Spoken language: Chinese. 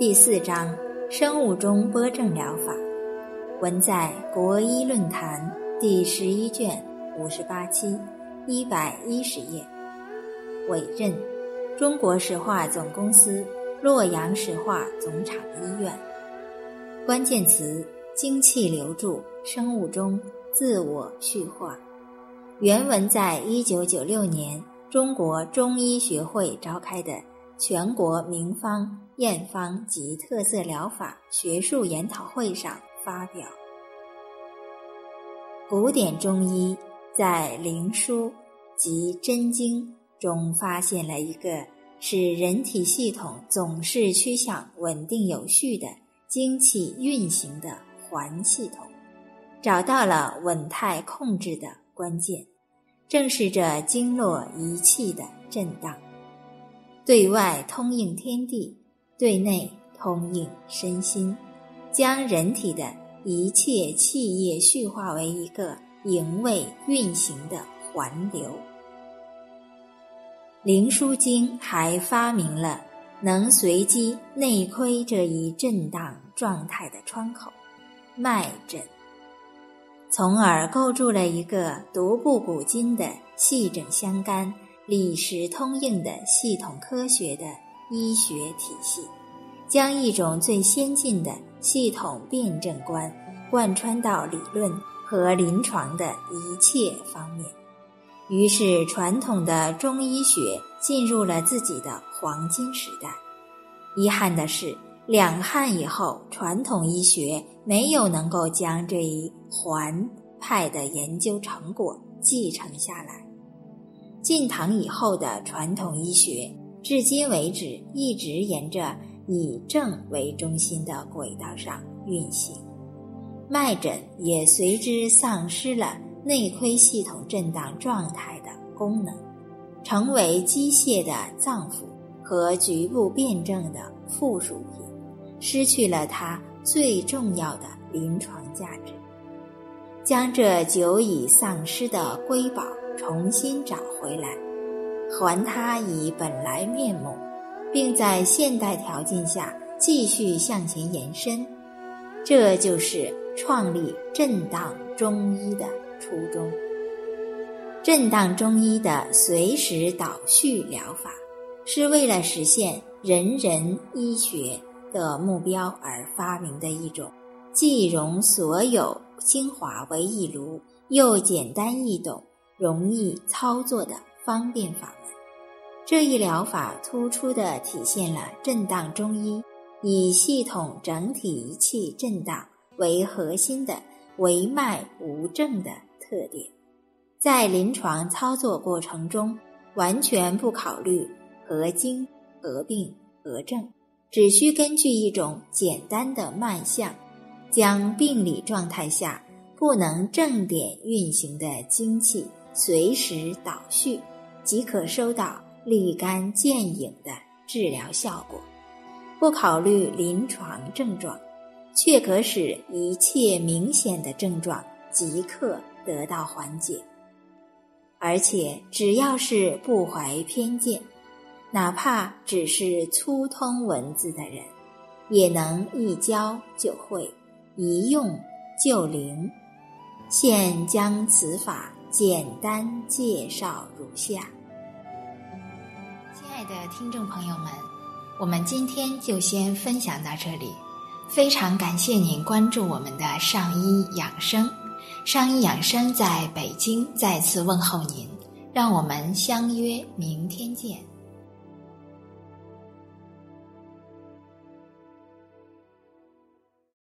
第四章：生物钟波正疗法，文在《国医论坛》第十一卷五十八期一百一十页。委任：中国石化总公司洛阳石化总厂医院。关键词：精气流注，生物钟，自我序化。原文在一九九六年中国中医学会召开的。全国名方、验方及特色疗法学术研讨会上发表。古典中医在灵枢及真经中发现了一个使人体系统总是趋向稳定有序的精气运行的环系统，找到了稳态控制的关键，正是这经络仪气的震荡。对外通应天地，对内通应身心，将人体的一切气液序化为一个营卫运行的环流。灵枢经还发明了能随机内窥这一震荡状态的窗口——脉诊，从而构筑了一个独步古今的细诊相干。理实通应的系统科学的医学体系，将一种最先进的系统辩证观贯穿到理论和临床的一切方面。于是，传统的中医学进入了自己的黄金时代。遗憾的是，两汉以后，传统医学没有能够将这一环派的研究成果继承下来。晋唐以后的传统医学，至今为止一直沿着以正为中心的轨道上运行，脉诊也随之丧失了内窥系统震荡状态的功能，成为机械的脏腑和局部辩证的附属品，失去了它最重要的临床价值，将这久已丧失的瑰宝。重新找回来，还它以本来面目，并在现代条件下继续向前延伸，这就是创立震荡中医的初衷。震荡中医的随时导序疗法，是为了实现人人医学的目标而发明的一种，既融所有精华为一炉，又简单易懂。容易操作的方便法门，这一疗法突出地体现了震荡中医以系统整体仪器震荡为核心的唯脉无症的特点。在临床操作过程中，完全不考虑合经、合病、合症，只需根据一种简单的脉象，将病理状态下不能正点运行的精气。随时导序，即可收到立竿见影的治疗效果。不考虑临床症状，却可使一切明显的症状即刻得到缓解。而且，只要是不怀偏见，哪怕只是粗通文字的人，也能一教就会，一用就灵。现将此法。简单介绍如下。亲爱的听众朋友们，我们今天就先分享到这里。非常感谢您关注我们的上医养生，上医养生在北京再次问候您，让我们相约明天见。